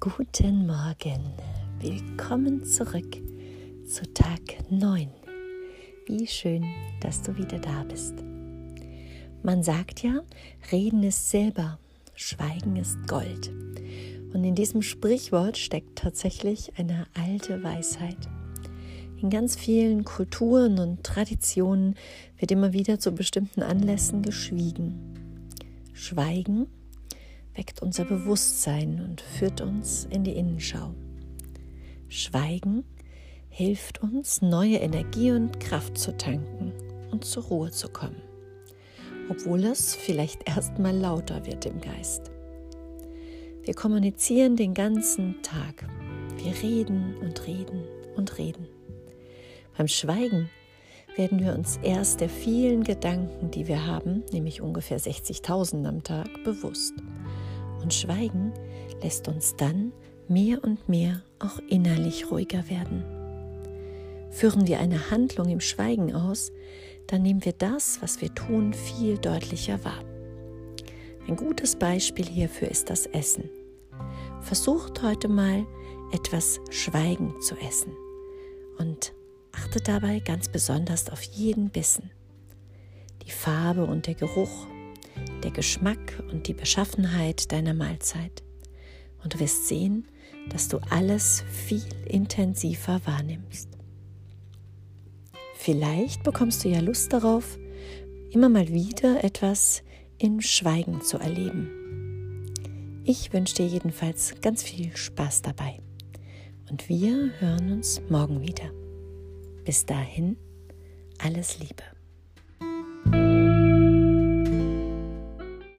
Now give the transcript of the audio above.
Guten Morgen, willkommen zurück zu Tag 9. Wie schön, dass du wieder da bist. Man sagt ja, Reden ist Silber, Schweigen ist Gold. Und in diesem Sprichwort steckt tatsächlich eine alte Weisheit. In ganz vielen Kulturen und Traditionen wird immer wieder zu bestimmten Anlässen geschwiegen. Schweigen weckt unser Bewusstsein und führt uns in die Innenschau. Schweigen hilft uns, neue Energie und Kraft zu tanken und zur Ruhe zu kommen, obwohl es vielleicht erstmal lauter wird im Geist. Wir kommunizieren den ganzen Tag. Wir reden und reden und reden. Beim Schweigen werden wir uns erst der vielen Gedanken, die wir haben, nämlich ungefähr 60.000 am Tag, bewusst. Und Schweigen lässt uns dann mehr und mehr auch innerlich ruhiger werden. Führen wir eine Handlung im Schweigen aus, dann nehmen wir das, was wir tun, viel deutlicher wahr. Ein gutes Beispiel hierfür ist das Essen. Versucht heute mal etwas schweigend zu essen und achtet dabei ganz besonders auf jeden Bissen. Die Farbe und der Geruch der Geschmack und die Beschaffenheit deiner Mahlzeit. Und du wirst sehen, dass du alles viel intensiver wahrnimmst. Vielleicht bekommst du ja Lust darauf, immer mal wieder etwas in Schweigen zu erleben. Ich wünsche dir jedenfalls ganz viel Spaß dabei. Und wir hören uns morgen wieder. Bis dahin, alles Liebe.